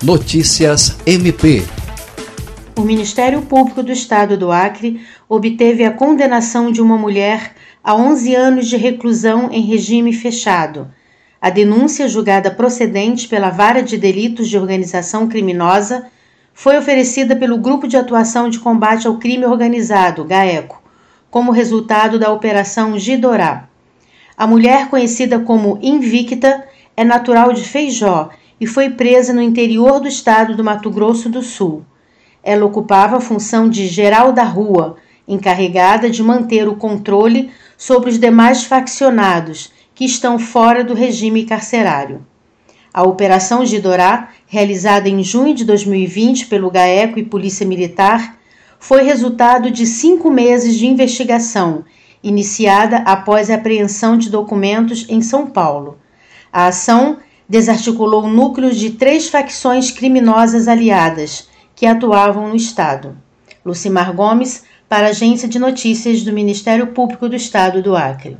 Notícias MP. O Ministério Público do Estado do Acre obteve a condenação de uma mulher a 11 anos de reclusão em regime fechado. A denúncia, julgada procedente pela Vara de Delitos de Organização Criminosa, foi oferecida pelo Grupo de Atuação de Combate ao Crime Organizado, GAECO, como resultado da Operação Gidorá. A mulher, conhecida como Invicta, é natural de Feijó e foi presa no interior do estado do Mato Grosso do Sul. Ela ocupava a função de geral da rua, encarregada de manter o controle sobre os demais faccionados que estão fora do regime carcerário. A Operação Gidorá, realizada em junho de 2020 pelo GAECO e Polícia Militar, foi resultado de cinco meses de investigação, iniciada após a apreensão de documentos em São Paulo. A ação desarticulou núcleos de três facções criminosas aliadas que atuavam no Estado. Lucimar Gomes, para a Agência de Notícias do Ministério Público do Estado do Acre.